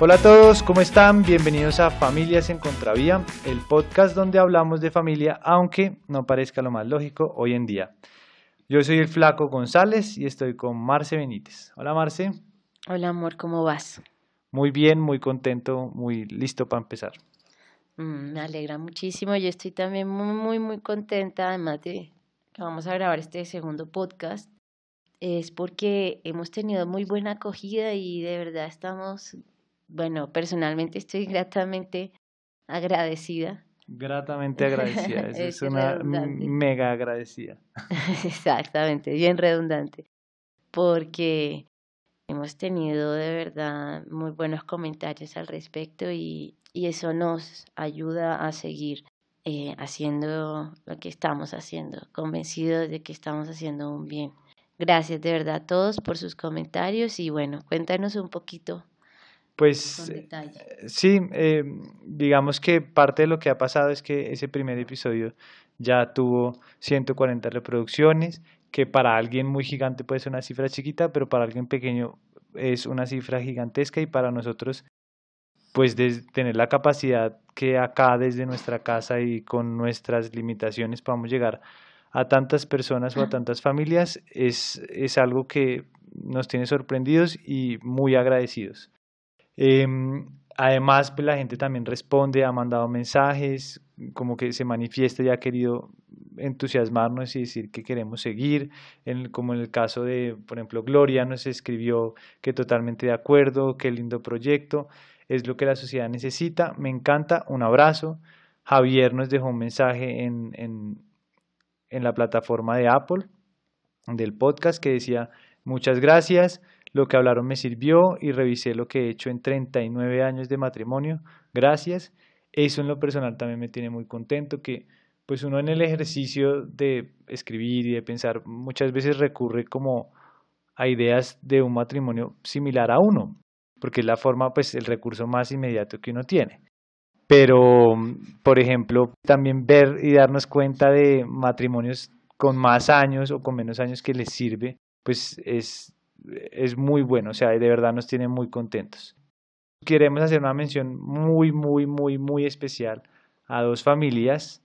Hola a todos, ¿cómo están? Bienvenidos a Familias en Contravía, el podcast donde hablamos de familia, aunque no parezca lo más lógico hoy en día. Yo soy el Flaco González y estoy con Marce Benítez. Hola Marce. Hola amor, ¿cómo vas? Muy bien, muy contento, muy listo para empezar. Mm, me alegra muchísimo, yo estoy también muy, muy, muy contenta, además de que vamos a grabar este segundo podcast, es porque hemos tenido muy buena acogida y de verdad estamos bueno, personalmente estoy gratamente agradecida. Gratamente agradecida, es, una mega agradecida. Exactamente, bien redundante, porque hemos tenido de verdad muy buenos comentarios al respecto y, eso nos ayuda a seguir eh, haciendo lo que estamos haciendo, convencidos de que estamos haciendo un bien. Gracias de verdad a todos por sus comentarios y bueno, cuéntanos un poquito pues eh, sí, eh, digamos que parte de lo que ha pasado es que ese primer episodio ya tuvo 140 reproducciones, que para alguien muy gigante puede ser una cifra chiquita, pero para alguien pequeño es una cifra gigantesca y para nosotros, pues de tener la capacidad que acá desde nuestra casa y con nuestras limitaciones podamos llegar a tantas personas o a tantas familias es, es algo que nos tiene sorprendidos y muy agradecidos. Em, además, pues, la gente también responde, ha mandado mensajes, como que se manifiesta y ha querido entusiasmarnos y decir que queremos seguir, como en el caso de, por ejemplo, Gloria nos escribió que totalmente de acuerdo, qué lindo proyecto, es lo que la sociedad necesita, me encanta, un abrazo. Javier nos dejó un mensaje en, en, en la plataforma de Apple del podcast que decía, muchas gracias, lo que hablaron me sirvió y revisé lo que he hecho en 39 años de matrimonio. Gracias. Eso en lo personal también me tiene muy contento que pues uno en el ejercicio de escribir y de pensar muchas veces recurre como a ideas de un matrimonio similar a uno, porque es la forma, pues el recurso más inmediato que uno tiene. Pero, por ejemplo, también ver y darnos cuenta de matrimonios con más años o con menos años que les sirve, pues es es muy bueno, o sea, de verdad nos tiene muy contentos. Queremos hacer una mención muy, muy, muy, muy especial a dos familias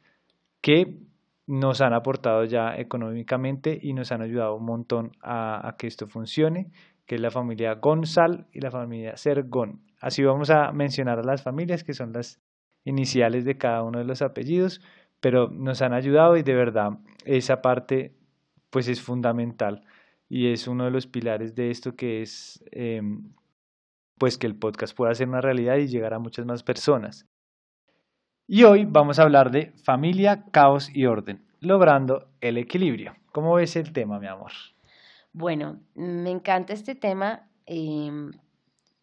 que nos han aportado ya económicamente y nos han ayudado un montón a, que esto funcione, que es la familia Gonzal y la familia Sergón. Así vamos a mencionar a las familias que son las iniciales de cada uno de los apellidos, pero nos han ayudado y de verdad esa parte pues es fundamental y es uno de los pilares de esto que es em, pues que el podcast pueda ser una realidad y llegar a muchas más personas. Y hoy vamos a hablar de familia, caos y orden, logrando el equilibrio. ¿Cómo ves el tema, mi amor? Bueno, me encanta este tema. Em,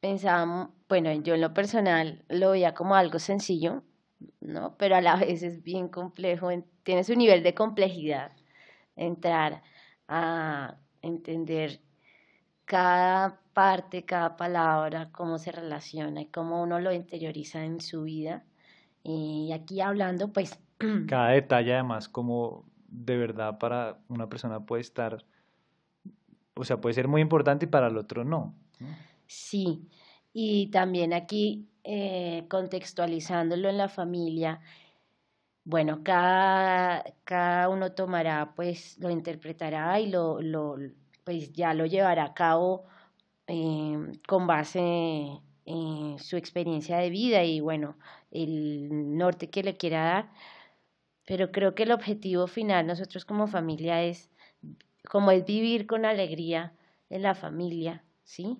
pensaba, bueno, yo en lo personal lo veía como algo sencillo, ¿no? Pero a la vez es bien complejo, tiene su nivel de complejidad entrar a entender cada parte, cada palabra, cómo se relaciona y cómo uno lo interioriza en su vida. Y aquí hablando, pues... Cada detalle además, como de verdad para una persona puede estar, o sea, puede ser muy importante y para el otro no. Sí, y también aquí eh, contextualizándolo en la familia, bueno, cada, cada uno tomará, pues lo interpretará y lo, pues ya lo llevará a cabo eh, con base en su experiencia de vida y bueno, el norte que le quiera dar. Pero creo que el objetivo final nosotros como familia es, como es vivir con alegría en la familia, ¿sí?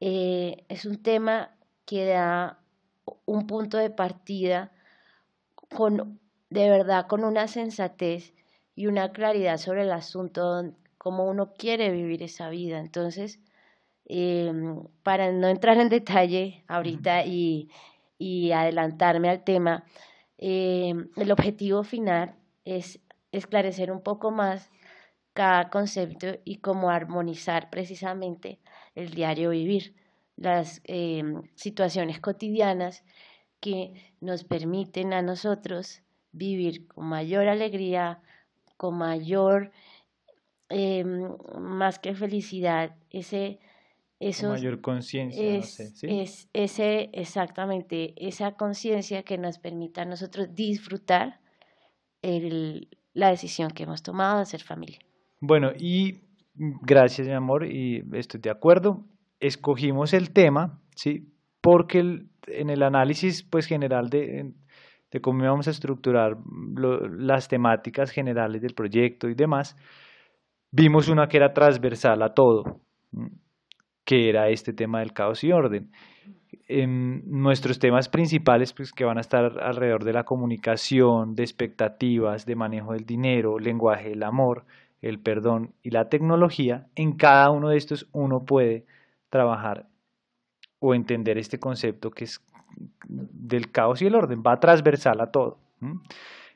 Eh, es un tema que da un punto de partida con, de verdad, con una sensatez y una claridad sobre el asunto, cómo uno quiere vivir esa vida. Entonces, em, para no entrar en detalle ahorita y, y adelantarme al tema, em, el objetivo final es esclarecer un poco más cada concepto y cómo armonizar precisamente el diario vivir, las em, situaciones cotidianas que nos permiten a nosotros vivir con mayor alegría, con mayor, em, más que felicidad, ese eso mayor conciencia, no sé, es ese, exactamente, esa conciencia que nos permita a nosotros disfrutar el, la decisión que hemos tomado de ser familia. Bueno, y gracias, mi amor, y estoy de acuerdo. Escogimos el tema, ¿sí? Porque en el análisis pues, general de, cómo íbamos a estructurar las temáticas generales del proyecto y demás, vimos una que era transversal a todo, que era este tema del caos y orden. En nuestros temas principales, pues que van a estar alrededor de la comunicación, de expectativas, de manejo del dinero, lenguaje del amor, el perdón y la tecnología, en cada uno de estos uno puede trabajar o entender este concepto que es del caos y el orden, va transversal a todo.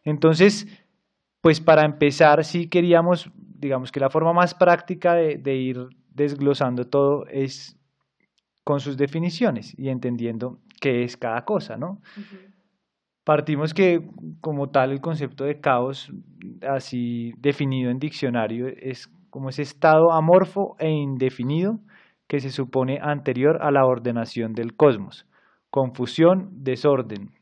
Entonces, pues para empezar, sí queríamos, digamos que la forma más práctica de, ir desglosando todo es con sus definiciones y entendiendo qué es cada cosa, ¿no? Partimos que como tal el concepto de caos, así definido en diccionario, es como ese estado amorfo e indefinido que se supone anterior a la ordenación del cosmos. Confusión, desorden,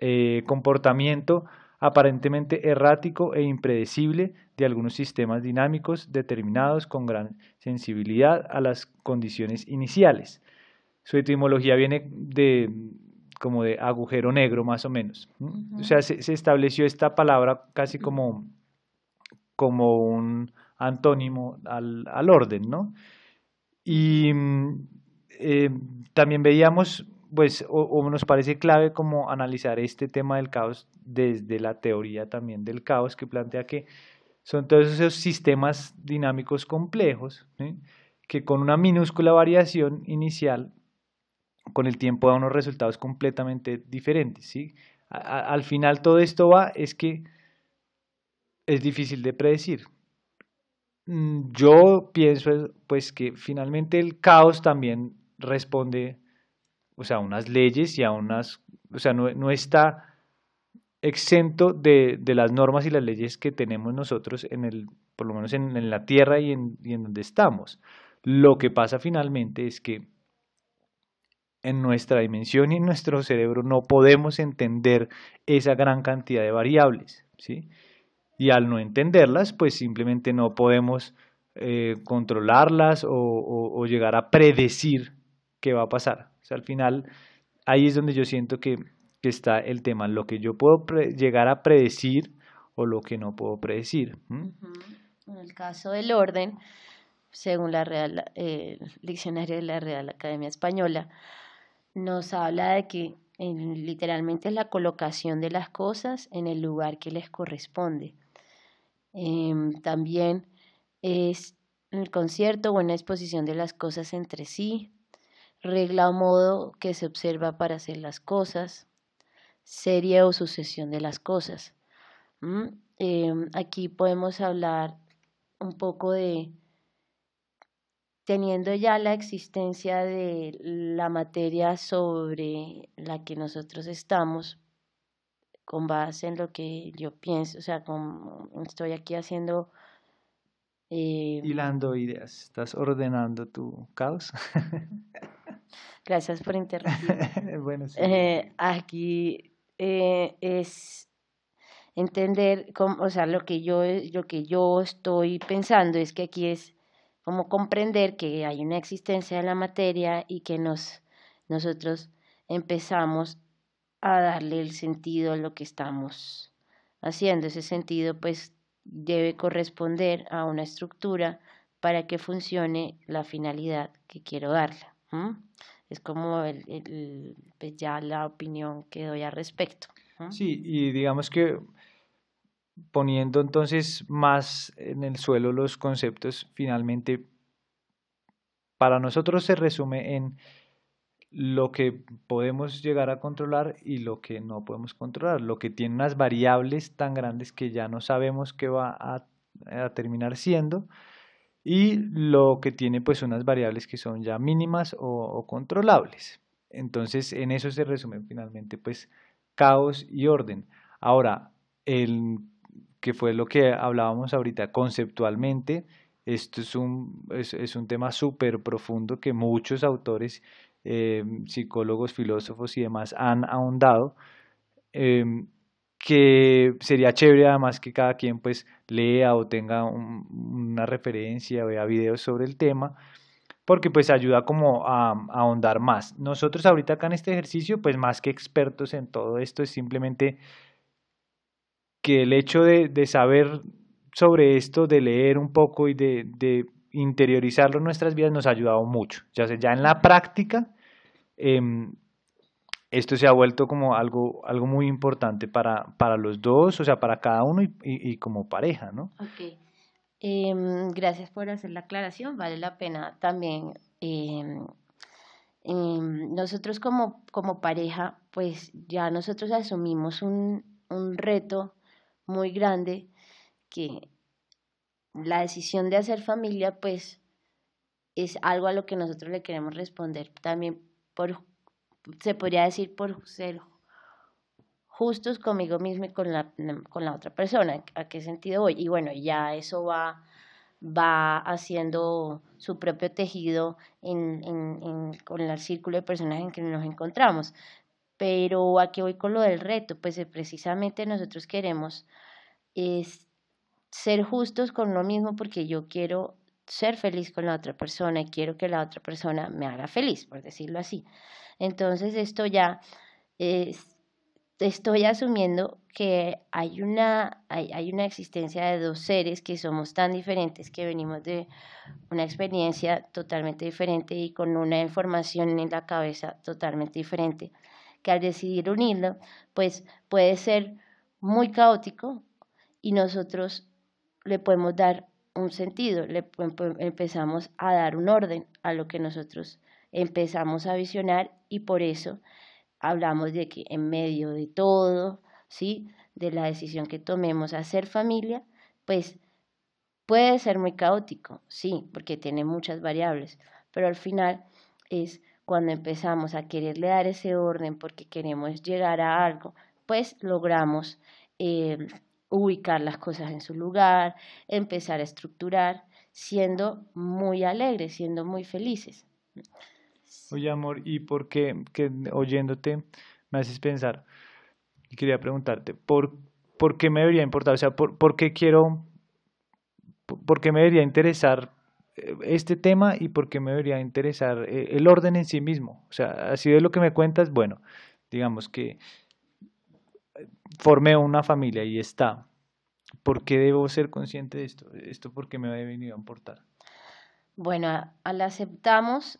eh, comportamiento aparentemente errático e impredecible de algunos sistemas dinámicos determinados con gran sensibilidad a las condiciones iniciales. Su etimología viene de como de agujero negro más o menos. O sea, se, estableció esta palabra casi como, como un antónimo al, al orden, ¿no? Y eh, también veíamos, pues, o, nos parece clave como analizar este tema del caos desde la teoría también del caos, que plantea que son todos esos sistemas dinámicos complejos, que con una minúscula variación inicial con el tiempo da unos resultados completamente diferentes. ¿sí? al final todo esto va es que es difícil de predecir. Mm, yo pienso pues que finalmente el caos también responde o sea, a unas leyes y a unas, o sea, no, está exento de, las normas y las leyes que tenemos nosotros en el, por lo menos en, la tierra y en, y en donde estamos. Lo que pasa finalmente es que en nuestra dimensión y en nuestro cerebro no podemos entender esa gran cantidad de variables, ¿sí? Y al no entenderlas, pues simplemente no podemos eh, controlarlas o, llegar a predecir qué va a pasar. O sea, al final, ahí es donde yo siento que, está el tema, lo que yo puedo llegar a predecir o lo que no puedo predecir. En el caso del orden, según la Real, eh, diccionario de la Real Academia Española, nos habla de que literalmente es la colocación de las cosas en el lugar que les corresponde. Em, también es el concierto o una exposición de las cosas entre sí, regla o modo que se observa para hacer las cosas, serie o sucesión de las cosas. Em, aquí podemos hablar un poco de teniendo ya la existencia de la materia sobre la que nosotros estamos, con base en lo que yo pienso, o sea, como estoy aquí haciendo... Eh, Hilando ideas, estás ordenando tu caos. Gracias por interrumpir. bueno, sí. Eh, aquí eh, es entender, cómo, o sea, lo que yo lo que yo estoy pensando es que aquí es como comprender que hay una existencia de la materia y que nos, nosotros empezamos a darle el sentido a lo que estamos haciendo. Ese sentido pues debe corresponder a una estructura para que funcione la finalidad que quiero darle. Es como el, pues, ya la opinión que doy al respecto. Sí, y digamos que poniendo entonces más en el suelo los conceptos, finalmente para nosotros se resume en lo que podemos llegar a controlar y lo que no podemos controlar, lo que tiene unas variables tan grandes que ya no sabemos qué va a, terminar siendo y lo que tiene pues unas variables que son ya mínimas o, controlables. Entonces en eso se resume finalmente pues caos y orden. Ahora, el que fue lo que hablábamos ahorita, conceptualmente, Esto es un, es, un tema súper profundo que muchos autores, em, psicólogos, filósofos y demás han ahondado, em, que sería chévere además que cada quien pues lea o tenga una referencia vea videos sobre el tema, porque pues ayuda como a, ahondar más. Nosotros ahorita acá en este ejercicio, pues más que expertos en todo esto, es simplemente que el hecho de, de saber sobre esto, de leer un poco y de, interiorizarlo en nuestras vidas nos ha ayudado mucho. Ya, sea, ya en la práctica, em, esto se ha vuelto como algo, algo muy importante para, para los dos, o sea, para cada uno y, como pareja, ¿no? Ok. Em, gracias por hacer la aclaración. Vale la pena también. Em, nosotros como, como pareja, pues ya nosotros asumimos un, un reto muy grande que la decisión de hacer familia, pues, es algo a lo que nosotros le queremos responder también por, se podría decir, por ser justos conmigo mismo y con la, con la otra persona. ¿A qué sentido voy? Y bueno, ya eso va, va haciendo su propio tejido en, en, con el círculo de personas en que nos encontramos. Pero aquí voy con lo del reto, pues eh, precisamente nosotros queremos es ser justos con lo mismo porque yo quiero ser feliz con la otra persona y quiero que la otra persona me haga feliz, por decirlo así. Entonces esto ya es, estoy asumiendo que hay una, hay, hay una existencia de dos seres que somos tan diferentes, que venimos de una experiencia totalmente diferente y con una información en la cabeza totalmente diferente, que al decidir unirlo, pues puede ser muy caótico y nosotros le podemos dar un sentido, le empezamos a dar un orden a lo que nosotros empezamos a visionar y por eso hablamos de que en medio de todo, ¿sí? de la decisión que tomemos a hacer familia, pues puede ser muy caótico, sí, porque tiene muchas variables, pero al final es cuando empezamos a quererle dar ese orden porque queremos llegar a algo, pues logramos eh, ubicar las cosas en su lugar, empezar a estructurar, siendo muy alegres, siendo muy felices. Oye, amor, ¿y por qué, que oyéndote me haces pensar? Y quería preguntarte, ¿por, ¿por qué me debería importar? O sea, ¿por, por qué quiero, por, qué me debería interesar eh, este tema y por qué me debería interesar eh, el orden en sí mismo? O sea, así de lo que me cuentas, bueno, digamos que formé una familia y está. ¿Por qué debo ser consciente de esto? ¿Esto por qué me ha venido a importar? Bueno, al aceptamos...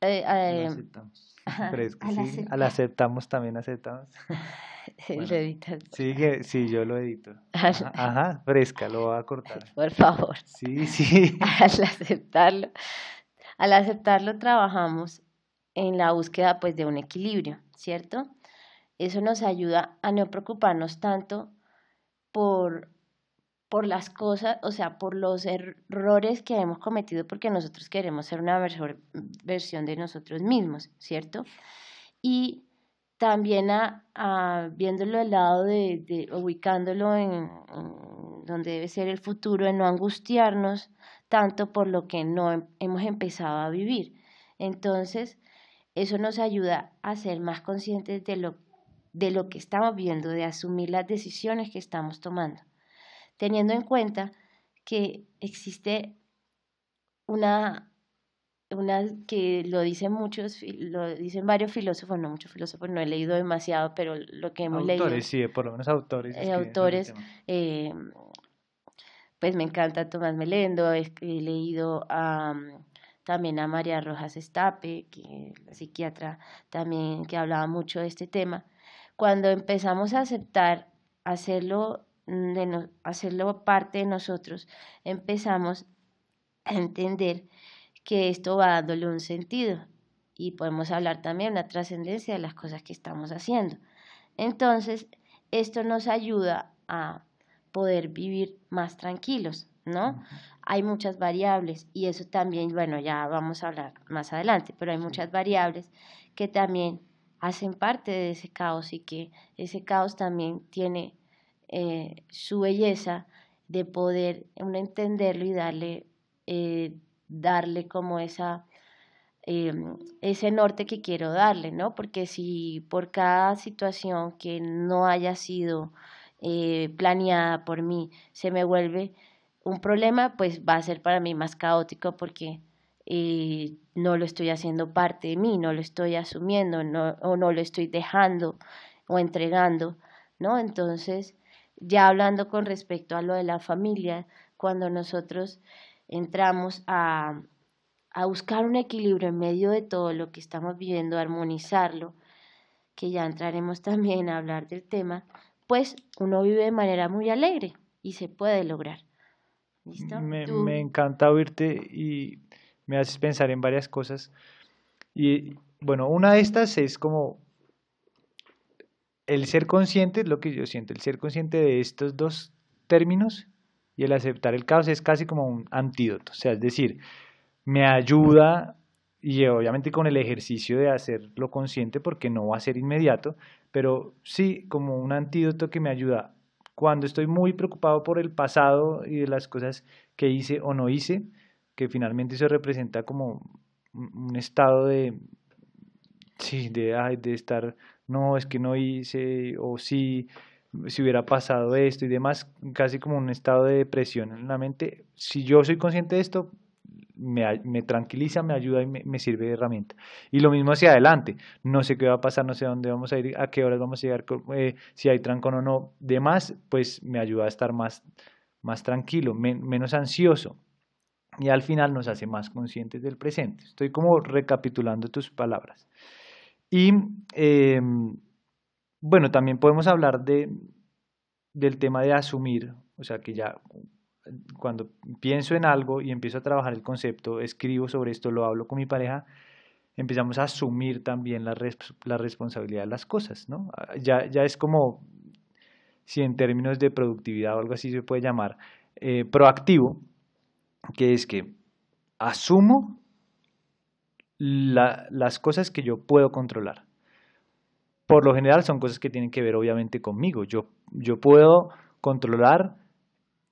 Eh, eh, aceptamos. al, aceptamos también aceptamos. sí, sí, yo lo edito. Ajá, fresca, lo voy a cortar. Por favor. Sí, sí. Al aceptarlo, al aceptarlo trabajamos en la búsqueda pues de un equilibrio, ¿cierto? Eso nos ayuda a no preocuparnos tanto por, por las cosas, o sea, por los errores que hemos cometido porque nosotros queremos ser una mejor versión de nosotros mismos, ¿cierto? Y también a, viéndolo del lado de, ubicándolo en, donde debe ser el futuro, en no angustiarnos tanto por lo que no hemos empezado a vivir. Entonces, eso nos ayuda a ser más conscientes de lo de lo que estamos viendo, de asumir las decisiones que estamos tomando, teniendo en cuenta que existe una, una que lo dicen muchos, lo dicen varios filósofos, no muchos filósofos, no he leído demasiado, pero lo que hemos leído. Autores, sí, por lo menos autores. Eh, autores, eh, pues me encanta Tomás Melendo, he, leído a también a María Rojas Estape, que la psiquiatra también que hablaba mucho de este tema, cuando empezamos a aceptar, hacerlo, de hacerlo parte de nosotros, empezamos a entender que esto va dándole un sentido y podemos hablar también de la trascendencia de las cosas que estamos haciendo. Entonces, esto nos ayuda a poder vivir más tranquilos, ¿no? Hay muchas variables y eso también, bueno, ya vamos a hablar más adelante, pero hay muchas variables que también hacen parte de ese caos y que ese caos también tiene eh, su belleza de poder entenderlo y darle eh, darle como esa, em, ese norte que quiero darle, ¿no? Porque si por cada situación que no haya sido eh, planeada por mí se me vuelve un problema, pues va a ser para mí más caótico porque eh, no lo estoy haciendo parte de mí, no lo estoy asumiendo no, o no lo estoy dejando o entregando, ¿no? Entonces, ya hablando con respecto a lo de la familia, cuando nosotros entramos a, a buscar un equilibrio en medio de todo lo que estamos viviendo, armonizarlo, que ya entraremos también a hablar del tema, pues uno vive de manera muy alegre y se puede lograr. Me, me, encanta oírte y me haces pensar en varias cosas. Y bueno, una de estas es como el ser consciente, lo que yo siento, el ser consciente de estos dos términos y el aceptar el caos es casi como un antídoto. O sea, es decir, me ayuda y obviamente con el ejercicio de hacerlo consciente porque no va a ser inmediato, pero sí como un antídoto que me ayuda cuando estoy muy preocupado por el pasado y de las cosas que hice o no hice, que finalmente eso representa como un estado de, sí, de, de estar, no, es que no hice, o si hubiera pasado esto y demás, casi como un estado de depresión en la mente. Si yo soy consciente de esto, me, me tranquiliza, me ayuda y me, sirve de herramienta. Y lo mismo hacia adelante. No sé qué va a pasar, no sé dónde vamos a ir, a qué horas vamos a llegar, eh, si hay trancón o no. Demás, pues me ayuda a estar más, más tranquilo, menos ansioso. Y al final nos hace más conscientes del presente. Estoy como recapitulando tus palabras. Y em, bueno, también podemos hablar de, del tema de asumir, o sea, que ya cuando pienso en algo y empiezo a trabajar el concepto, escribo sobre esto, lo hablo con mi pareja, empezamos a asumir también la, la responsabilidad de las cosas, ¿no? Ah, ya, ya es como, si en términos de productividad o algo así se puede llamar, eh, proactivo, que es que asumo las cosas que yo puedo controlar. Por lo general son cosas que tienen que ver obviamente conmigo. Yo, yo puedo controlar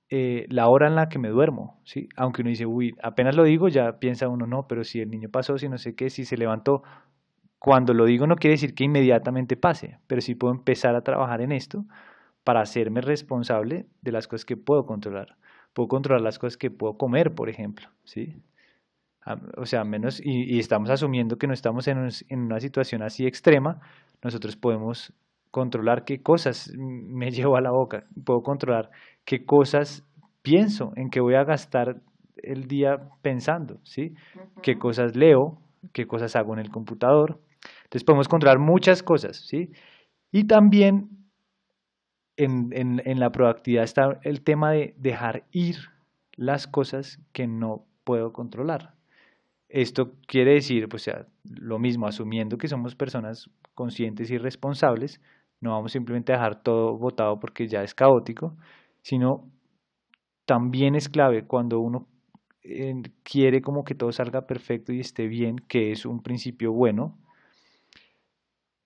eh, la hora en la que me duermo, ¿sí? Aunque uno dice, uy, apenas lo digo, ya piensa uno, no, pero si el niño pasó, si no sé qué, si se levantó, cuando lo digo no quiere decir que inmediatamente pase, pero sí puedo empezar a trabajar en esto para hacerme responsable de las cosas que puedo controlar. Puedo controlar las cosas que puedo comer, por ejemplo, ¿sí? O sea, menos, y, estamos asumiendo que no estamos en, en una situación así extrema, nosotros podemos controlar qué cosas me llevo a la boca, puedo controlar qué cosas pienso, en qué voy a gastar el día pensando, ¿sí? Qué cosas leo, qué cosas hago en el computador. Entonces podemos controlar muchas cosas, ¿sí? Y también en, en, la proactividad está el tema de dejar ir las cosas que no puedo controlar. Esto quiere decir, pues, sea, lo mismo, asumiendo que somos personas conscientes y responsables, no vamos simplemente a dejar todo votado porque ya es caótico, sino también es clave cuando uno eh, quiere como que todo salga perfecto y esté bien, que es un principio bueno,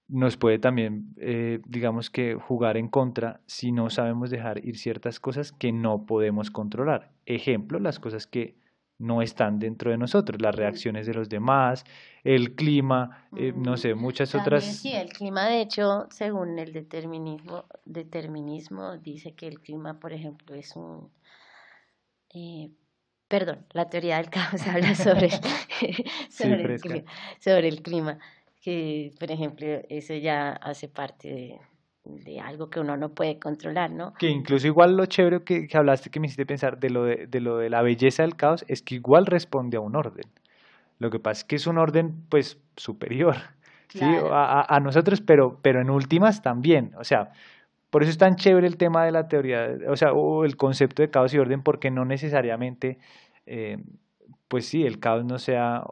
nos puede también, eh, digamos que, jugar en contra si no sabemos dejar ir ciertas cosas que no podemos controlar. Ejemplo, las cosas que no están dentro de nosotros, las reacciones de los demás, el clima, eh, no sé, muchas otras. Sí, el clima, de hecho, según el determinismo, determinismo, dice que el clima, por ejemplo, es un... Eh, perdón, la teoría del caos habla sobre, sobre, el clima, sobre el clima, que, por ejemplo, eso ya hace parte de de algo que uno no puede controlar, ¿no? Que incluso igual lo chévere que, que hablaste, que me hiciste pensar de lo de, de, lo de la belleza del caos, es que igual responde a un orden. Lo que pasa es que es un orden, pues, superior, ¿sí? A, a, nosotros, pero, pero en últimas también. O sea, por eso es tan chévere el tema de la teoría, o sea, o el concepto de caos y orden, porque no necesariamente, eh, pues sí, el caos no sea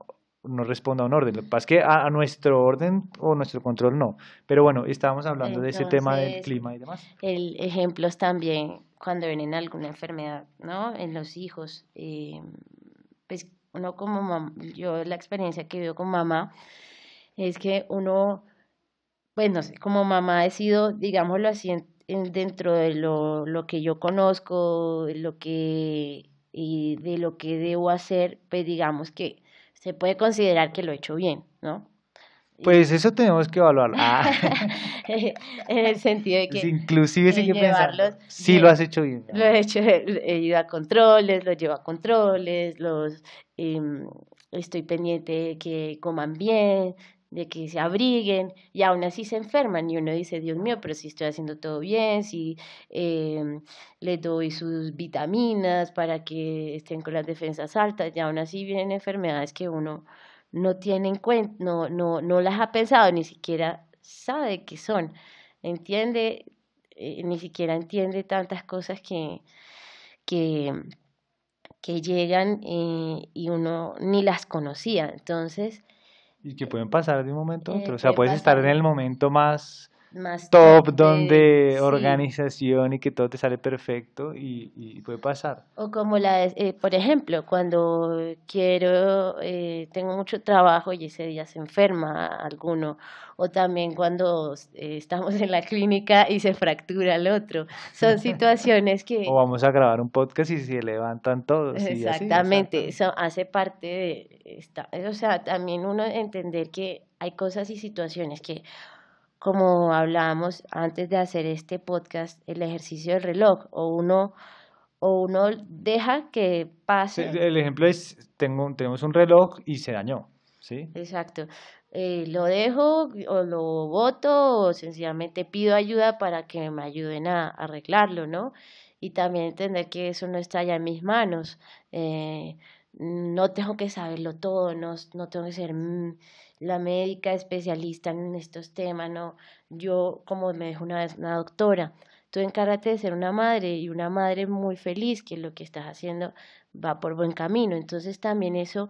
no responda a un orden. Lo que pasa es que a, nuestro orden o nuestro control no. Pero bueno, estábamos hablando de ese tema del clima y demás. El ejemplos también cuando vienen alguna enfermedad, ¿no? En los hijos. Eh, pues uno como mamá, yo la experiencia que vivo con mamá es que uno, pues no sé, como mamá he sido, digámoslo así, dentro de lo, lo que yo conozco, lo que y de lo que debo hacer, pues digamos que se puede considerar que lo he hecho bien, ¿no? Pues eso tenemos que evaluarlo. Ah. en el sentido de que... inclusive sí que pensarlo. Sí lo has hecho bien. Lo he hecho, he ido a controles, lo llevo a controles, los em, estoy pendiente de que coman bien, de que se abriguen y aún así se enferman y uno dice, Dios mío, pero si estoy haciendo todo bien, si eh, les doy sus vitaminas para que estén con las defensas altas y aún así vienen enfermedades que uno no tiene en cuenta, no, no, no las ha pensado, ni siquiera sabe que son, entiende, eh, ni siquiera entiende tantas cosas que, que, que llegan eh, y uno ni las conocía. Entonces, y que pueden pasar de un momento a otro. o sea, puedes estar en el momento más, top, donde organización y que todo te sale perfecto y, puede pasar. O como la, eh, por ejemplo, cuando quiero, eh, tengo mucho trabajo y ese día se enferma alguno, o también cuando eh, estamos en la clínica y se fractura el otro. Son situaciones que... o vamos a grabar un podcast y se levantan todos. Exactamente, eso hace parte de... Esta, o sea, también uno entender que hay cosas y situaciones que como hablábamos antes de hacer este podcast, el ejercicio del reloj, o uno, o uno deja que pase. El ejemplo es, tengo, tenemos un reloj y se dañó, ¿sí? Exacto. Eh, lo dejo o lo voto o sencillamente pido ayuda para que me ayuden a, arreglarlo, ¿no? Y también entender que eso no está ya en mis manos. Eh, no tengo que saberlo todo, no, no tengo que ser mm, la médica especialista en estos temas, no. Yo, como me dijo una vez una doctora, tú encárgate de ser una madre y una madre muy feliz, que lo que estás haciendo va por buen camino. Entonces también eso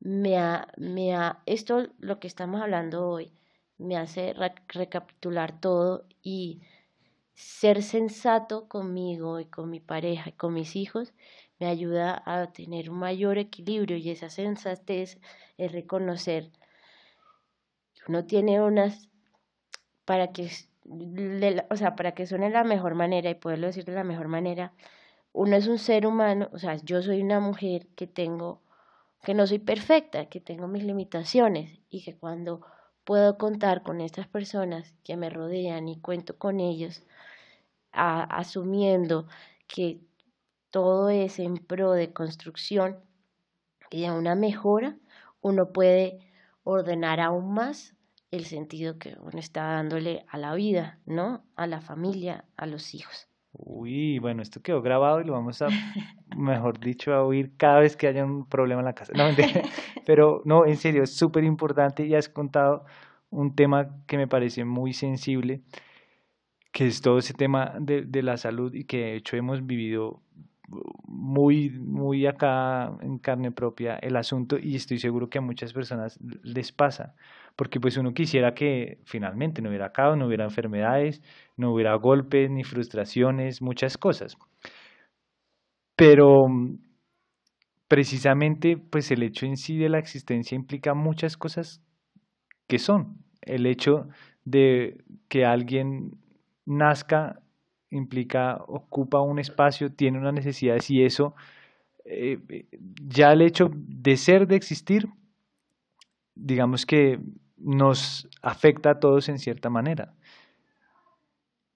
me ha, me ha, esto lo que estamos hablando hoy, me hace recapitular todo y ser sensato conmigo y con mi pareja y con mis hijos me ayuda a tener un mayor equilibrio y esa sensatez es reconocer uno tiene unas para que o sea, para que suene de la mejor manera y poderlo decir de la mejor manera, uno es un ser humano, o sea, yo soy una mujer que tengo que no soy perfecta, que tengo mis limitaciones y que cuando puedo contar con estas personas que me rodean y cuento con ellos, asumiendo que todo es en pro de construcción y de una mejora, uno puede ordenar aún más el sentido que uno está dándole a la vida, ¿no? A la familia, a los hijos. Uy, bueno, esto quedó grabado y lo vamos a, mejor dicho, a oír cada vez que haya un problema en la casa. No, pero no, en serio, es súper importante y has contado un tema que me parece muy sensible, que es todo ese tema de, de la salud y que de hecho hemos vivido muy, muy acá en carne propia el asunto y estoy seguro que a muchas personas les pasa, porque pues uno quisiera que finalmente no hubiera caos, no hubiera enfermedades, no hubiera golpes ni frustraciones, muchas cosas. Pero precisamente pues el hecho en sí de la existencia implica muchas cosas que son el hecho de que alguien nazca implica, ocupa un espacio, tiene una necesidad, y eso, eh, ya el hecho de ser, de existir, digamos que nos afecta a todos en cierta manera.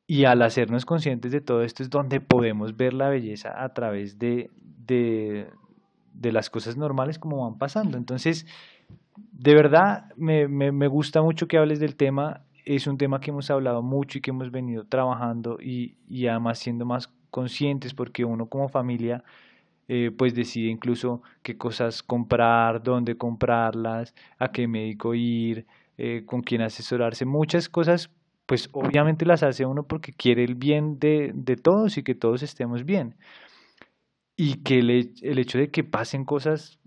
Y al hacernos conscientes de todo esto es donde podemos ver la belleza a través de, de, de las cosas normales como van pasando. Entonces, de verdad, me, me, me gusta mucho que hables del tema es un tema que hemos hablado mucho y que hemos venido trabajando y, y además siendo más conscientes porque uno como familia eh, pues decide incluso qué cosas comprar, dónde comprarlas, a qué médico ir, eh, con quién asesorarse, muchas cosas pues obviamente las hace uno porque quiere el bien de, de todos y que todos estemos bien. Y que el, el hecho de que pasen cosas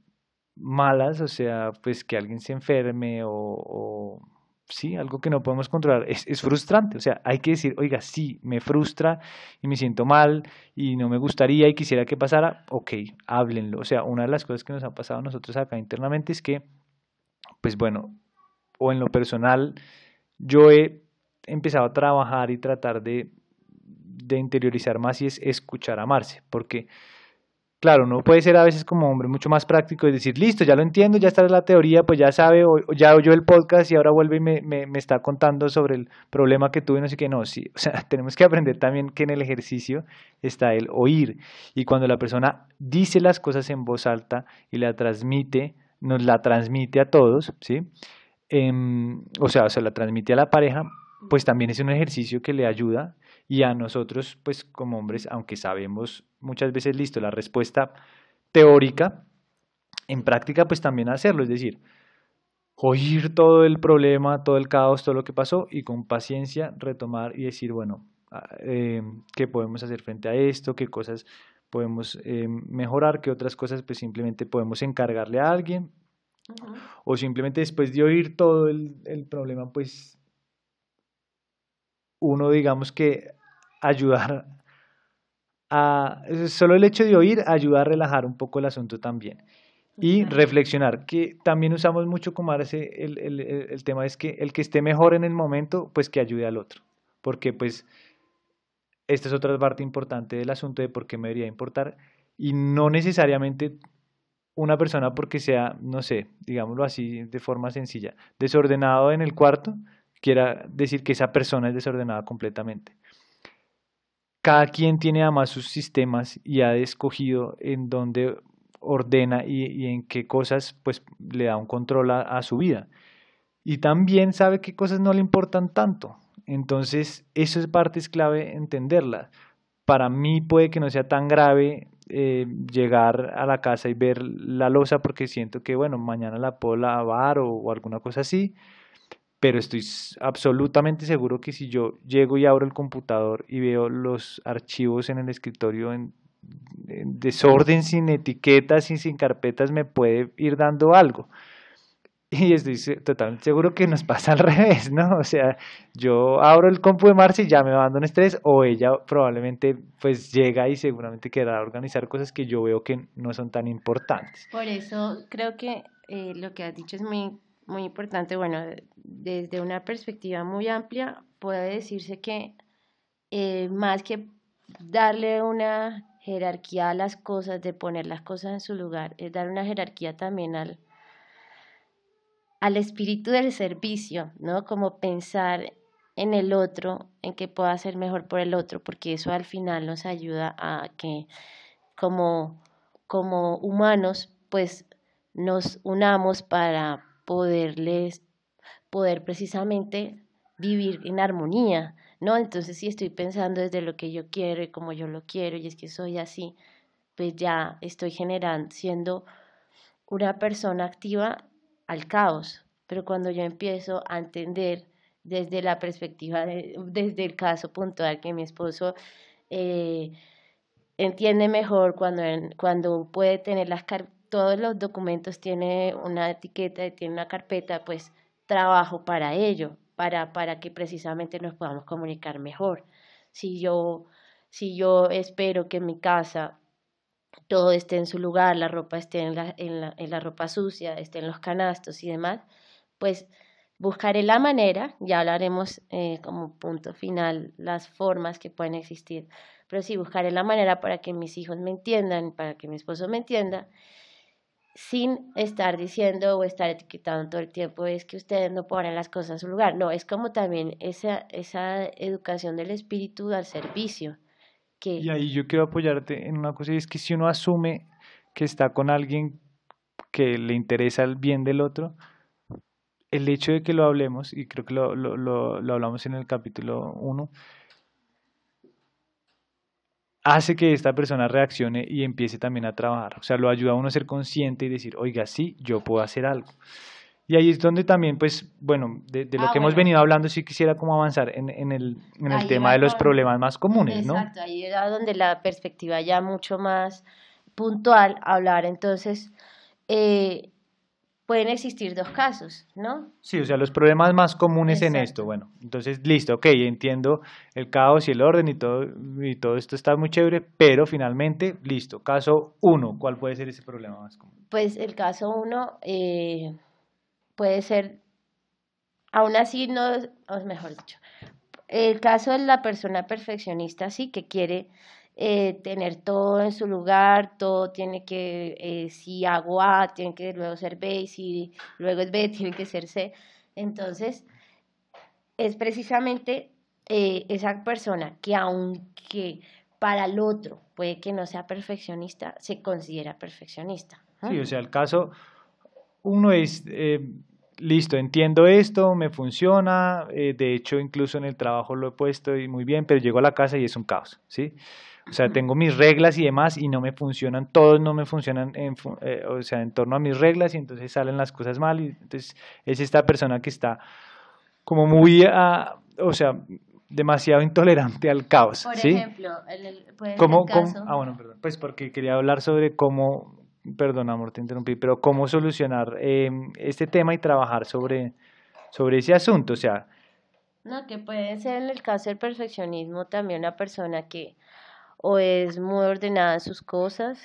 malas, o sea, pues que alguien se enferme o sí, algo que no podemos controlar, es, es, frustrante. O sea, hay que decir, oiga, sí, me frustra y me siento mal y no me gustaría y quisiera que pasara, ok, háblenlo. O sea, una de las cosas que nos ha pasado a nosotros acá internamente es que, pues bueno, o en lo personal, yo he empezado a trabajar y tratar de, de interiorizar más y es escuchar a amarse, porque claro, no puede ser a veces como hombre mucho más práctico y decir, listo, ya lo entiendo, ya está la teoría, pues ya sabe, o, ya oyó el podcast y ahora vuelve y me, me, me, está contando sobre el problema que tuve, no sé qué, no, sí, o sea, tenemos que aprender también que en el ejercicio está el oír y cuando la persona dice las cosas en voz alta y la transmite, nos la transmite a todos, ¿sí? Em, o sea, se la transmite a la pareja, pues también es un ejercicio que le ayuda y a nosotros, pues como hombres, aunque sabemos muchas veces listo la respuesta teórica, en práctica pues también hacerlo, es decir, oír todo el problema, todo el caos, todo lo que pasó y con paciencia retomar y decir, bueno, ah, eh, ¿qué podemos hacer frente a esto? ¿Qué cosas podemos eh, mejorar? ¿Qué otras cosas pues simplemente podemos encargarle a alguien? O simplemente después de oír todo el, el problema, pues uno digamos que ayudar a, solo el hecho de oír ayuda a relajar un poco el asunto también. Y reflexionar, que también usamos mucho como ese, el, el, el, tema es que el que esté mejor en el momento, pues que ayude al otro. Porque pues esta es otra parte importante del asunto de por qué me debería importar. Y no necesariamente una persona porque sea, no sé, digámoslo así de forma sencilla, desordenado en el cuarto, quiera decir que esa persona es desordenada completamente cada quien tiene además sus sistemas y ha escogido en dónde ordena y, en qué cosas pues le da un control a, su vida. Y también sabe qué cosas no le importan tanto. Entonces, eso es parte es clave entenderla. Para mí puede que no sea tan grave eh, llegar a la casa y ver la losa porque siento que, bueno, mañana la puedo lavar o alguna cosa así pero estoy absolutamente seguro que si yo llego y abro el computador y veo los archivos en el escritorio en, desorden, sin etiquetas y sin carpetas, me puede ir dando algo. Y estoy totalmente seguro que nos pasa al revés, ¿no? O sea, yo abro el compu de Marcia y ya me mando un estrés, o ella probablemente pues llega y seguramente querrá organizar cosas que yo veo que no son tan importantes. Por eso creo que eh, lo que has dicho es muy muy importante, bueno, desde una perspectiva muy amplia, puede decirse que eh, más que darle una jerarquía a las cosas, de poner las cosas en su lugar, es dar una jerarquía también al, al espíritu del servicio, ¿no? Como pensar en el otro, en que pueda ser mejor por el otro, porque eso al final nos ayuda a que como, como humanos, pues nos unamos para poderles, poder precisamente vivir en armonía, ¿no? Entonces, si estoy pensando desde lo que yo quiero y como yo lo quiero, y es que soy así, pues ya estoy generando, siendo una persona activa al caos. Pero cuando yo empiezo a entender desde la perspectiva, de, desde el caso puntual que mi esposo eh, entiende mejor cuando, cuando puede tener las, todos los documentos tiene una etiqueta y tiene una carpeta, pues trabajo para ello, para, para que precisamente nos podamos comunicar mejor. Si yo, si yo espero que en mi casa todo esté en su lugar, la ropa esté en la, en la, en la ropa sucia, esté en los canastos y demás, pues buscaré la manera, ya hablaremos eh, como punto final las formas que pueden existir, pero sí buscaré la manera para que mis hijos me entiendan, para que mi esposo me entienda sin estar diciendo o estar etiquetando todo el tiempo es que ustedes no ponen las cosas en su lugar. No, es como también esa, esa educación del espíritu al servicio. Que... Y ahí yo quiero apoyarte en una cosa, y es que si uno asume que está con alguien que le interesa el bien del otro, el hecho de que lo hablemos, y creo que lo, lo, lo, lo hablamos en el capítulo 1, hace que esta persona reaccione y empiece también a trabajar. O sea, lo ayuda a uno a ser consciente y decir, oiga, sí, yo puedo hacer algo. Y ahí es donde también, pues, bueno, de, lo ah, que hemos venido hablando, sí quisiera como avanzar en, en el, en el tema de los problemas más comunes, ¿no? Exacto, ahí es donde la perspectiva ya mucho más puntual, hablar entonces eh, pueden existir dos casos, ¿no? Sí, o sea, los problemas más comunes en esto, bueno, entonces, listo, ok, entiendo el caos y el orden y todo, y todo esto está muy chévere, pero finalmente, listo, caso uno, ¿cuál puede ser ese problema más común? Pues el caso uno eh, puede ser, aún así no, o mejor dicho, el caso de la persona perfeccionista sí que quiere eh, tener todo en su lugar, todo tiene que, eh, si hago A, tiene que luego ser B, y si luego es B, tiene que ser C. Entonces, es precisamente eh, esa persona que aunque para el otro puede que no sea perfeccionista, se considera perfeccionista. Sí, o sea, el caso, uno es, listo, entiendo esto, me funciona, de hecho incluso en el trabajo lo he puesto y muy bien, pero llego a la casa y es un caos, ¿sí? O sea, tengo mis reglas y demás y no me funcionan, todos no me funcionan en, eh, o sea, en torno a mis reglas y entonces salen las cosas mal y entonces es esta persona que está como muy, ah, o sea, demasiado intolerante al caos. Por ejemplo, el, ¿Cómo, caso... ah, bueno, perdón, pues porque quería hablar sobre cómo, perdón amor, te interrumpí, pero cómo solucionar em, este tema y trabajar sobre, sobre ese asunto, o sea... No, que puede ser en el caso del perfeccionismo también una persona que o es muy ordenada en sus cosas,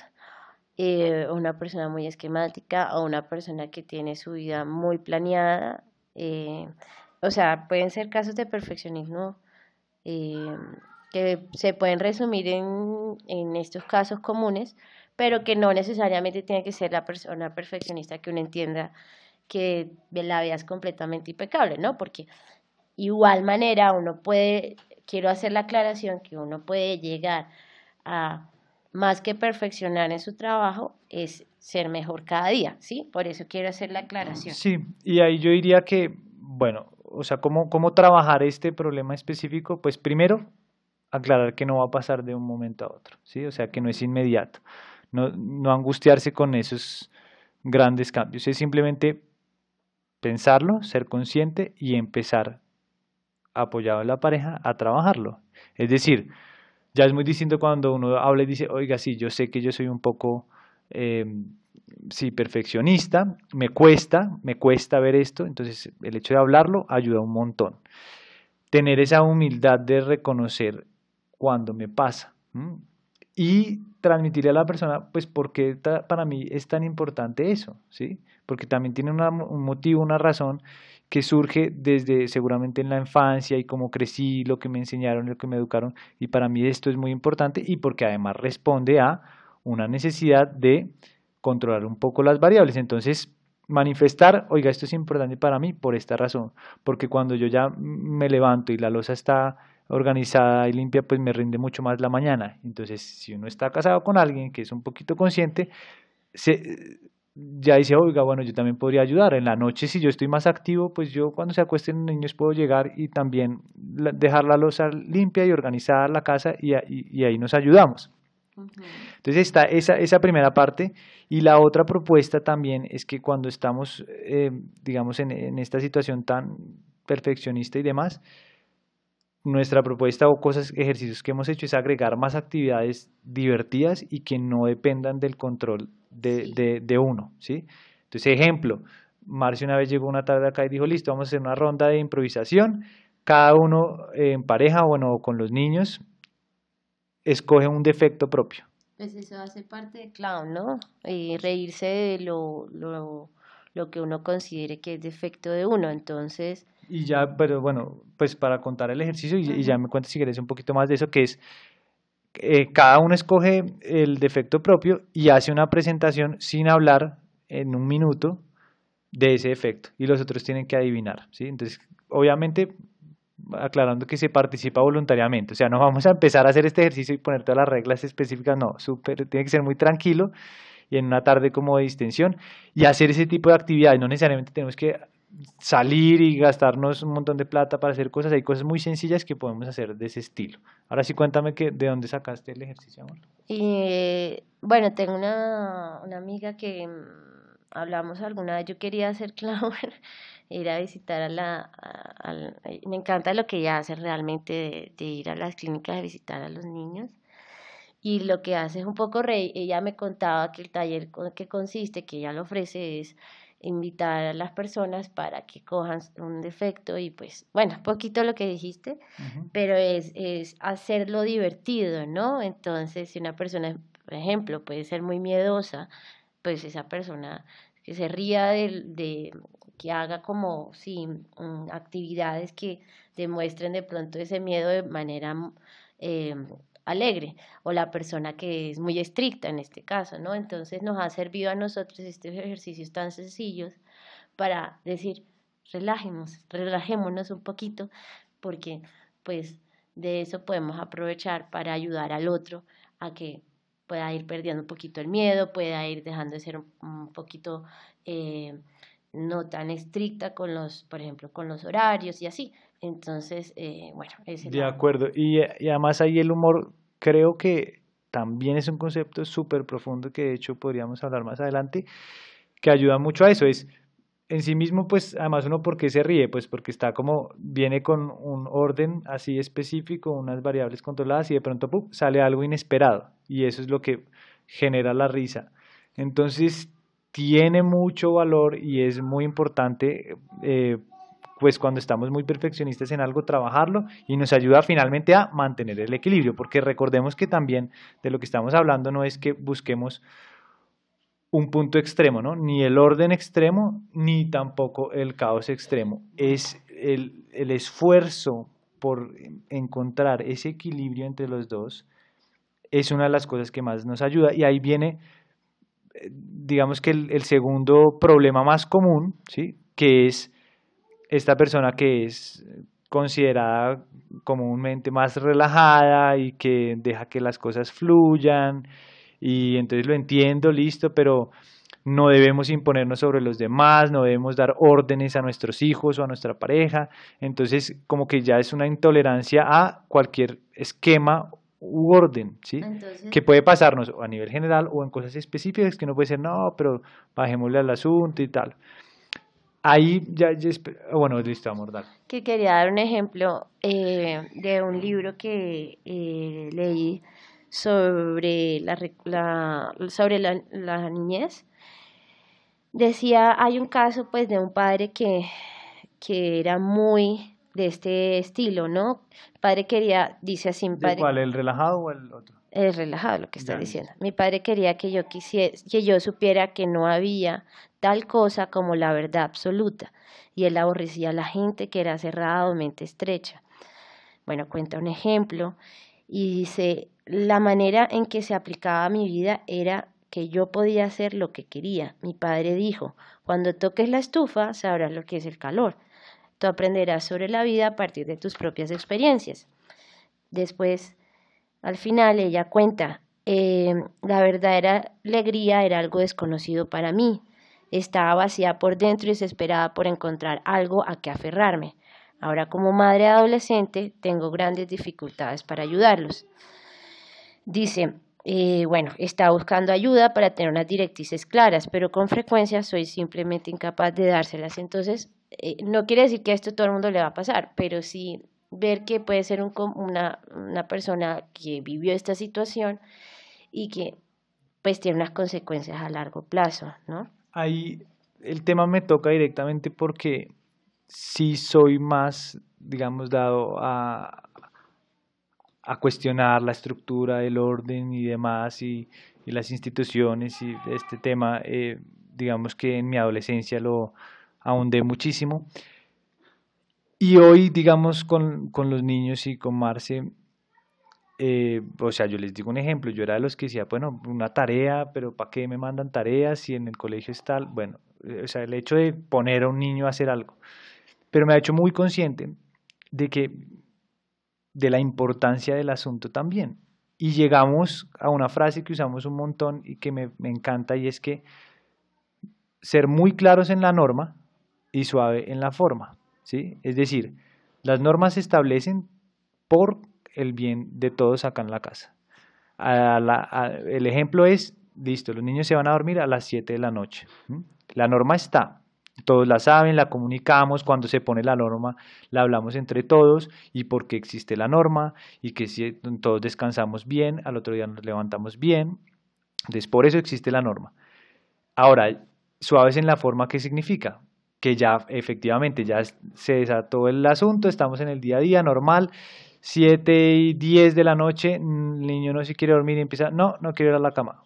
eh, una persona muy esquemática o una persona que tiene su vida muy planeada. Eh, o sea, pueden ser casos de perfeccionismo eh, que se pueden resumir en, en estos casos comunes, pero que no necesariamente tiene que ser la persona perfeccionista que uno entienda que la vida es completamente impecable, ¿no? Porque igual manera uno puede, quiero hacer la aclaración que uno puede llegar a más que perfeccionar en su trabajo, es ser mejor cada día, ¿sí? Por eso quiero hacer la aclaración. Sí, y ahí yo diría que, bueno, o sea, ¿cómo, cómo trabajar este problema específico? Pues primero, aclarar que no va a pasar de un momento a otro, ¿sí? O sea, que no es inmediato. No, no angustiarse con esos grandes cambios, es simplemente pensarlo, ser consciente y empezar apoyado en la pareja a trabajarlo. Es decir, ya es muy distinto cuando uno habla y dice, oiga, sí, yo sé que yo soy un poco, em, sí, perfeccionista, me cuesta, me cuesta ver esto, entonces el hecho de hablarlo ayuda un montón. Tener esa humildad de reconocer cuando me pasa y transmitirle a la persona, pues, por qué para mí es tan importante eso, ¿sí? Porque también tiene un motivo, una razón que surge desde seguramente en la infancia y cómo crecí, lo que me enseñaron, lo que me educaron. Y para mí esto es muy importante y porque además responde a una necesidad de controlar un poco las variables. Entonces, manifestar, oiga, esto es importante para mí por esta razón, porque cuando yo ya me levanto y la losa está organizada y limpia, pues me rinde mucho más la mañana. Entonces, si uno está casado con alguien que es un poquito consciente, se, ya dice, oiga, bueno, yo también podría ayudar. En la noche, si yo estoy más activo, pues yo cuando se acuesten los niños puedo llegar y también dejar la losa limpia y organizar la casa y, y, ahí nos ayudamos. Entonces está esa, esa primera parte y la otra propuesta también es que cuando estamos, eh, digamos, en, en esta situación tan perfeccionista y demás, nuestra propuesta o cosas, ejercicios que hemos hecho es agregar más actividades divertidas y que no dependan del control de, de, uno, ¿sí? Entonces, ejemplo, Marcia una vez llegó una tarde acá y dijo, listo, vamos a hacer una ronda de improvisación, cada uno en pareja, bueno, con los niños, escoge un defecto propio. Pues eso hace parte de clown, ¿no? Y reírse de lo, lo, lo que uno considere que es defecto de uno, entonces... Y ya, pero bueno, pues para contar el ejercicio, y, y ya me cuentas si quieres un poquito más de eso, que es eh, cada uno escoge el defecto propio y hace una presentación sin hablar en un minuto de ese efecto y los otros tienen que adivinar. ¿sí? Entonces, obviamente, aclarando que se participa voluntariamente, o sea, no vamos a empezar a hacer este ejercicio y poner todas las reglas específicas, no, super, tiene que ser muy tranquilo y en una tarde como de distensión y hacer ese tipo de actividades, no necesariamente tenemos que salir y gastarnos un montón de plata para hacer cosas. Hay cosas muy sencillas que podemos hacer de ese estilo. Ahora sí, cuéntame que, de dónde sacaste el ejercicio, amor. Y, bueno, tengo una, una amiga que mm, hablamos alguna vez, yo quería hacer clown, ir a visitar a la... me encanta lo que ella hace realmente de, ir a las clínicas a visitar a los niños. Y lo que hace es un poco rey. Ella me contaba que el taller que consiste, que ella lo ofrece, es invitar a las personas para que cojan un defecto y pues, bueno, poquito lo que dijiste, pero es, es hacerlo divertido, ¿no? Entonces, si una persona, por ejemplo, puede ser muy miedosa, pues esa persona que se ría de, de que haga como, sí, actividades que demuestren de pronto ese miedo de manera eh, alegre o la persona que es muy estricta en este caso, ¿no? Entonces nos ha servido a nosotros estos ejercicios tan sencillos para decir, relajemos, relajémonos un poquito, porque pues de eso podemos aprovechar para ayudar al otro a que pueda ir perdiendo un poquito el miedo, pueda ir dejando de ser un, poquito eh, no tan estricta con los, por ejemplo, con los horarios y así. Entonces, eh, bueno, ese De acuerdo. Y, y, además ahí el humor creo que también es un concepto súper profundo que de hecho podríamos hablar más adelante, que ayuda mucho a eso. Es en sí mismo, pues además uno porque se ríe, pues porque está como, viene con un orden así específico, unas variables controladas y de pronto sale algo inesperado y eso es lo que genera la risa. Entonces tiene mucho valor y es muy importante, eh, pues cuando estamos muy perfeccionistas en algo, trabajarlo y nos ayuda finalmente a mantener el equilibrio, porque recordemos que también de lo que estamos hablando no es que busquemos un punto extremo, ¿no? Ni el orden extremo, ni tampoco el caos extremo. Es el, el esfuerzo por encontrar ese equilibrio entre los dos, es una de las cosas que más nos ayuda. Y ahí viene, eh, digamos que el, el segundo problema más común, ¿sí? Que es esta persona que es considerada comúnmente más relajada y que deja que las cosas fluyan y entonces lo entiendo, listo, pero no debemos imponernos sobre los demás, no debemos dar órdenes a nuestros hijos o a nuestra pareja, entonces como que ya es una intolerancia a cualquier esquema u orden, ¿sí? que puede pasarnos a nivel general o en cosas específicas que no puede ser, no, pero bajémosle al asunto y tal. Ahí ya, bueno, listo, amor, dale. Que quería dar un ejemplo eh, de un libro que eh, leí sobre la, sobre la, niñez. Decía, hay un caso pues de un padre que, que era muy de este estilo, ¿no? padre quería, dice así, padre, cuál, el relajado o el otro? El relajado, lo que está diciendo. Mi padre quería que yo quisiera, que yo supiera que no había tal cosa como la verdad absoluta, y él aborrecía a la gente que era cerrada o mente estrecha. Bueno, cuenta un ejemplo y dice, la manera en que se aplicaba mi vida era que yo podía hacer lo que quería. Mi padre dijo, cuando toques la estufa sabrás lo que es el calor. Tú aprenderás sobre la vida a partir de tus propias experiencias. Después, al final, ella cuenta, eh, la verdadera alegría era algo desconocido para mí. Estaba vacía por dentro y desesperada por encontrar algo a que aferrarme. Ahora como madre adolescente tengo grandes dificultades para ayudarlos. Dice, eh, bueno, está buscando ayuda para tener unas directrices claras, pero con frecuencia soy simplemente incapaz de dárselas. Entonces, eh, no quiere decir que esto todo el mundo le va a pasar, pero sí ver que puede ser un, una, una persona que vivió esta situación y que pues tiene unas consecuencias a largo plazo, ¿no? Ahí el tema me toca directamente porque sí soy más, digamos, dado a, a cuestionar la estructura, el orden y demás, y, las instituciones y este tema, eh, digamos que en mi adolescencia lo ahondé muchísimo. Y hoy, digamos, con, con los niños y con Marce, eh, o sea, yo les digo un ejemplo, yo era de los que decía, bueno, una tarea, pero ¿para qué me mandan tareas si en el colegio está, bueno, eh, o sea, el hecho de poner a un niño a hacer algo, pero me ha hecho muy consciente de que de la importancia del asunto también. Y llegamos a una frase que usamos un montón y que me, encanta y es que ser muy claros en la norma y suave en la forma. ¿sí? Es decir, las normas se establecen por el bien de todos acá en la casa. el ejemplo es, listo, los niños se van a dormir a las 7 de la noche. La norma está, todos la saben, la comunicamos, cuando se pone la norma la hablamos entre todos y por qué existe la norma y que si todos descansamos bien, al otro día nos levantamos bien, entonces por eso existe la norma. Ahora, suaves en la forma, ¿qué significa? Que ya efectivamente ya se desató el asunto, estamos en el día a día normal, 7 y 10 de la noche, el niño no se quiere dormir y empieza, no, no quiero ir a la cama,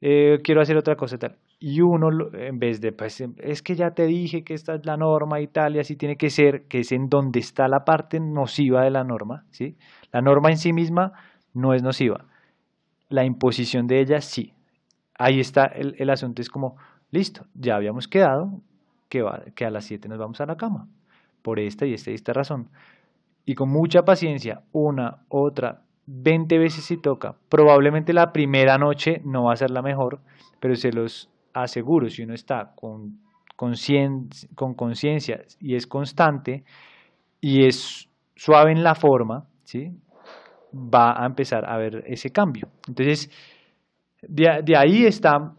eh, quiero hacer otra cosa tal y uno en vez de, pues em, es que ya te dije que esta es la norma y tal, y así tiene que ser, que es en donde está la parte nociva de la norma, ¿sí? La norma en sí misma no es nociva. La imposición de ella sí. Ahí está el, el asunto, es como, listo, ya habíamos quedado que, va, que a las 7 nos vamos a la cama, por esta y esta y esta razón. Y con mucha paciencia, una, otra, 20 veces si toca. Probablemente la primera noche no va a ser la mejor, pero se los aseguro, si uno está con conciencia y es constante y es suave en la forma, ¿sí? va a empezar a ver ese cambio. Entonces, de, ahí está,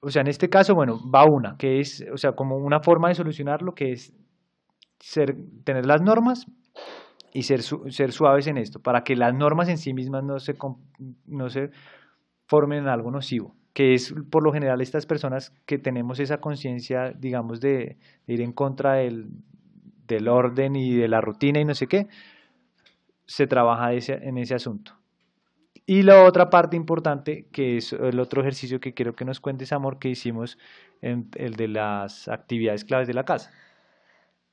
o sea, en este caso, bueno, va una, que es, o sea, como una forma de solucionarlo, que es ser, tener las normas y ser, ser suaves en esto, para que las normas en sí mismas no se, no se formen en algo nocivo, que es por lo general estas personas que tenemos esa conciencia, digamos, de, ir en contra del, del, orden y de la rutina y no sé qué, se trabaja en ese asunto. Y la otra parte importante, que es el otro ejercicio que quiero que nos cuentes, Amor, que hicimos, en el de las actividades claves de la casa.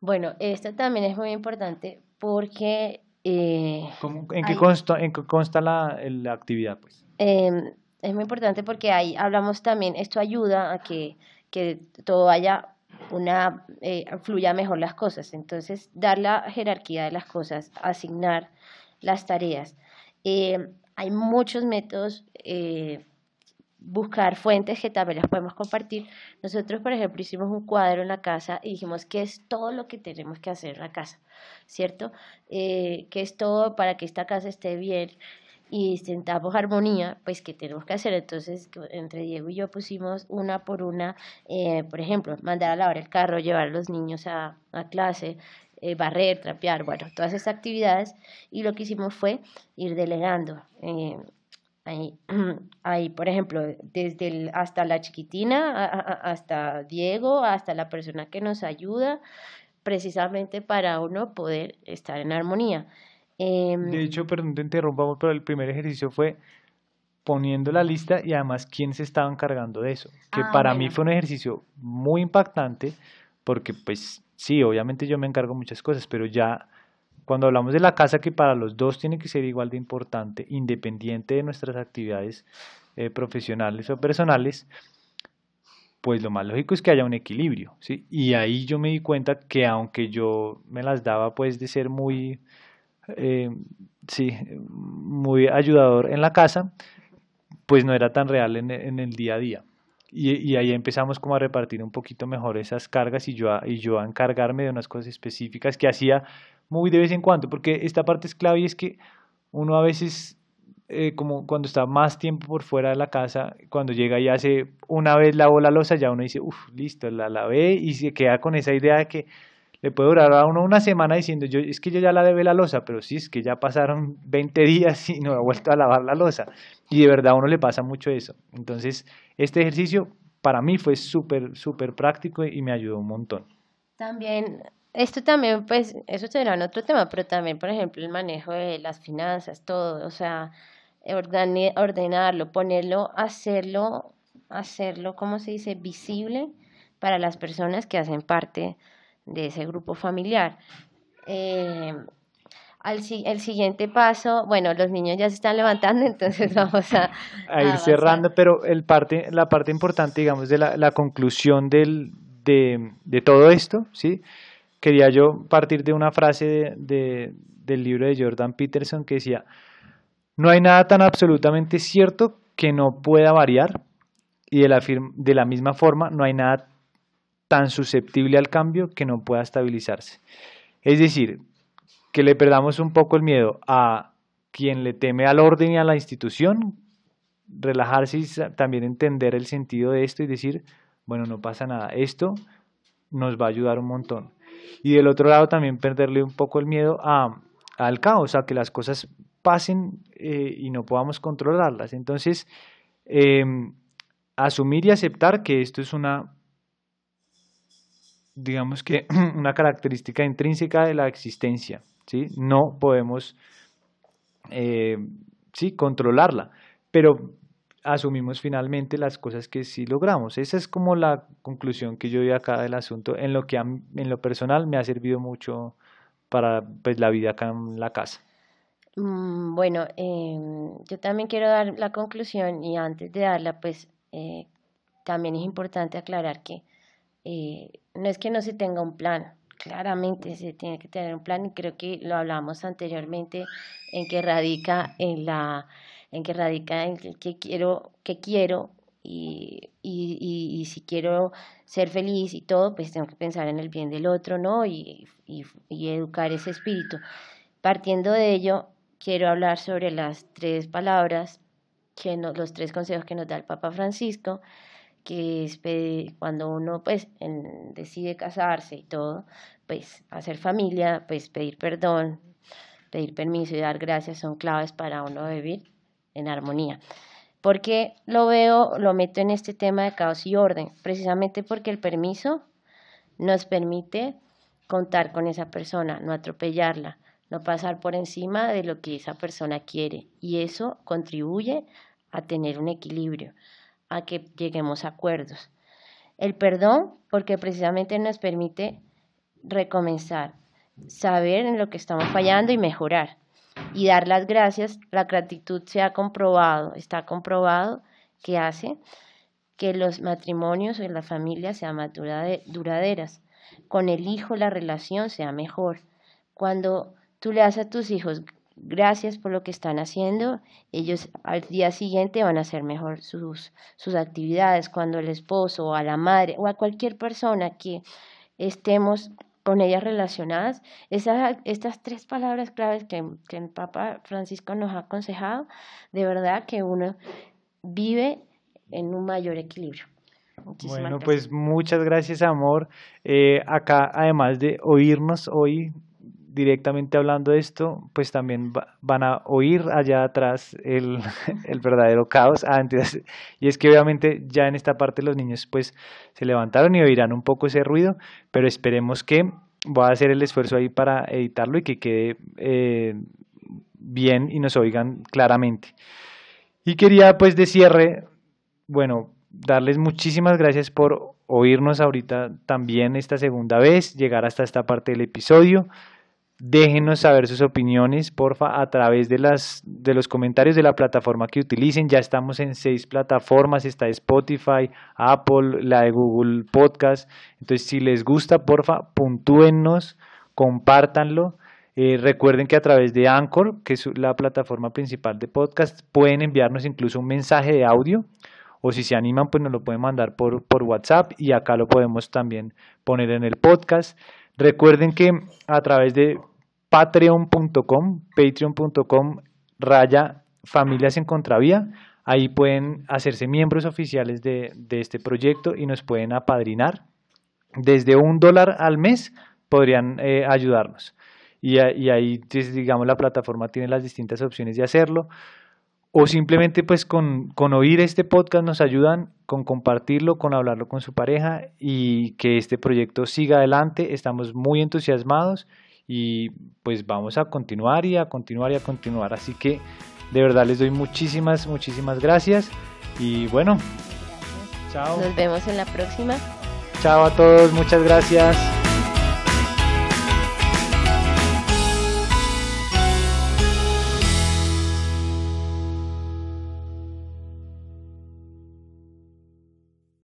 Bueno, esto también es muy importante porque... Eh, ¿En, qué consta, ¿En qué consta la, la actividad? Pues? Em, es muy importante porque ahí hablamos también, esto ayuda a que, que todo haya una, eh, fluya mejor las cosas. Entonces, dar la jerarquía de las cosas, asignar las tareas. Eh, hay muchos métodos eh, buscar fuentes que también las podemos compartir. Nosotros, por ejemplo, hicimos un cuadro en la casa y dijimos qué es todo lo que tenemos que hacer en la casa, ¿cierto? Eh, qué es todo para que esta casa esté bien y sentamos armonía, pues qué tenemos que hacer. Entonces, entre Diego y yo pusimos una por una, eh, por ejemplo, mandar a lavar el carro, llevar a los niños a, a clase, eh, barrer, trapear, bueno, todas esas actividades. Y lo que hicimos fue ir delegando. Ahí, ahí, por ejemplo, desde el, hasta la chiquitina, hasta Diego, hasta la persona que nos ayuda, precisamente para uno poder estar en armonía. Em, de hecho, perdón te interrumpamos, pero el primer ejercicio fue poniendo la lista y además quién se estaba encargando de eso, que ah, para mí fue un ejercicio muy impactante porque pues sí, obviamente yo me encargo muchas cosas, pero ya cuando hablamos de la casa, que para los dos tiene que ser igual de importante, independiente de nuestras actividades eh, profesionales o personales, pues lo más lógico es que haya un equilibrio, ¿sí? Y ahí yo me di cuenta que aunque yo me las daba pues de ser muy, eh, sí, muy ayudador en la casa, pues no era tan real en, en el día a día. Y, y, ahí empezamos como a repartir un poquito mejor esas cargas y yo, a, y yo a encargarme de unas cosas específicas que hacía muy de vez en cuando, porque esta parte es clave y es que uno a veces, eh, como cuando está más tiempo por fuera de la casa, cuando llega y hace una vez lavó la losa, ya uno dice, uff, listo, la lavé y se queda con esa idea de que le puede durar a uno una semana diciendo, yo, es que yo ya la debe la losa, pero sí, es que ya pasaron 20 días y no he vuelto a lavar la losa. Y de verdad a uno le pasa mucho eso. Entonces, este ejercicio para mí fue súper, súper práctico y me ayudó un montón. También esto también, pues, eso será en otro tema, pero también, por ejemplo, el manejo de las finanzas, todo, o sea, ordenarlo, ponerlo, hacerlo, hacerlo, ¿cómo se dice?, visible para las personas que hacen parte de ese grupo familiar. Eh, al, el siguiente paso, bueno, los niños ya se están levantando, entonces vamos a, a ir cerrando, pero el parte, la parte importante, digamos, de la, la conclusión del, de, de todo esto, ¿sí? quería yo partir de una frase de, del libro de Jordan Peterson que decía, no hay nada tan absolutamente cierto que no pueda variar y de la, de la misma forma no hay nada tan susceptible al cambio que no pueda estabilizarse. Es decir, que le perdamos un poco el miedo a quien le teme al orden y a la institución, relajarse y también entender el sentido de esto y decir, bueno, no pasa nada, esto nos va a ayudar un montón y del otro lado también perderle un poco el miedo a, al caos, a que las cosas pasen eh, y no podamos controlarlas. Entonces, em, asumir y aceptar que esto es una, digamos que una característica intrínseca de la existencia, ¿sí? No podemos, eh, sí, controlarla, pero asumimos finalmente las cosas que sí logramos. Esa es como la conclusión que yo doy acá del asunto, en lo que en lo personal me ha servido mucho para pues, la vida acá en la casa. Mm, bueno, em, yo también quiero dar la conclusión y antes de darla, pues eh, también es importante aclarar que eh, no es que no se tenga un plan, claramente se tiene que tener un plan y creo que lo hablamos anteriormente en que radica en la en que radica en que, quiero que quiero y, y, y, si quiero ser feliz y todo, pues tengo que pensar en el bien del otro, ¿no? Y, y educar ese espíritu. Partiendo de ello, quiero hablar sobre las tres palabras, que los tres consejos que nos da el Papa Francisco, que es cuando uno pues decide casarse y todo, pues hacer familia, pues pedir perdón, pedir permiso y dar gracias son claves para uno vivir en armonía. Porque lo veo, lo meto en este tema de caos y orden, precisamente porque el permiso nos permite contar con esa persona, no atropellarla, no pasar por encima de lo que esa persona quiere. Y eso contribuye a tener un equilibrio, a que lleguemos a acuerdos. El perdón, porque precisamente nos permite recomenzar, saber en lo que estamos fallando y mejorar. Y dar las gracias, la gratitud se ha comprobado, está comprobado que hace que los matrimonios o la familia sean más duraderas. Con el hijo la relación sea mejor. Cuando Tú le das a tus hijos gracias por lo que están haciendo, ellos al día siguiente van a hacer mejor sus, sus actividades. Cuando el esposo o a la madre o a cualquier persona que estemos con ellas relacionadas, esas, estas tres palabras claves que, que el Papa Francisco nos ha aconsejado, de verdad que uno vive en un mayor equilibrio. bueno, pues muchas gracias, amor. Eh, acá, además de oírnos hoy, directamente hablando de esto, pues también van a oír allá atrás el, el verdadero caos. Ah, y es que obviamente ya en esta parte los niños pues se levantaron y oirán un poco ese ruido, pero esperemos que voy a hacer el esfuerzo ahí para editarlo y que quede eh, bien y nos oigan claramente. Y quería pues de cierre, bueno, darles muchísimas gracias por oírnos ahorita también esta segunda vez, llegar hasta esta parte del episodio. Déjenos saber sus opiniones, porfa, a través de, las, de los comentarios de la plataforma que utilicen. Ya estamos en seis plataformas, está Spotify, Apple, la de Google Podcast. Entonces, si les gusta, porfa, puntúennos, compártanlo. Eh, recuerden que a través de Anchor, que es la plataforma principal de podcast, pueden enviarnos incluso un mensaje de audio o si se animan, pues nos lo pueden mandar por, por WhatsApp y acá lo podemos también poner en el podcast. Recuerden que a través de patreon.com, patreon.com, raya familias en contravía, ahí pueden hacerse miembros oficiales de, este proyecto y nos pueden apadrinar. Desde un dólar al mes podrían eh, ayudarnos. Y, y, ahí, pues, digamos, la plataforma tiene las distintas opciones de hacerlo o simplemente pues con, con, oír este podcast nos ayudan con compartirlo, con hablarlo con su pareja y que este proyecto siga adelante. Estamos muy entusiasmados y pues vamos a continuar y a continuar y a continuar. Así que de verdad les doy muchísimas, muchísimas gracias y bueno, chao. Nos vemos en la próxima. Chao a todos, muchas gracias.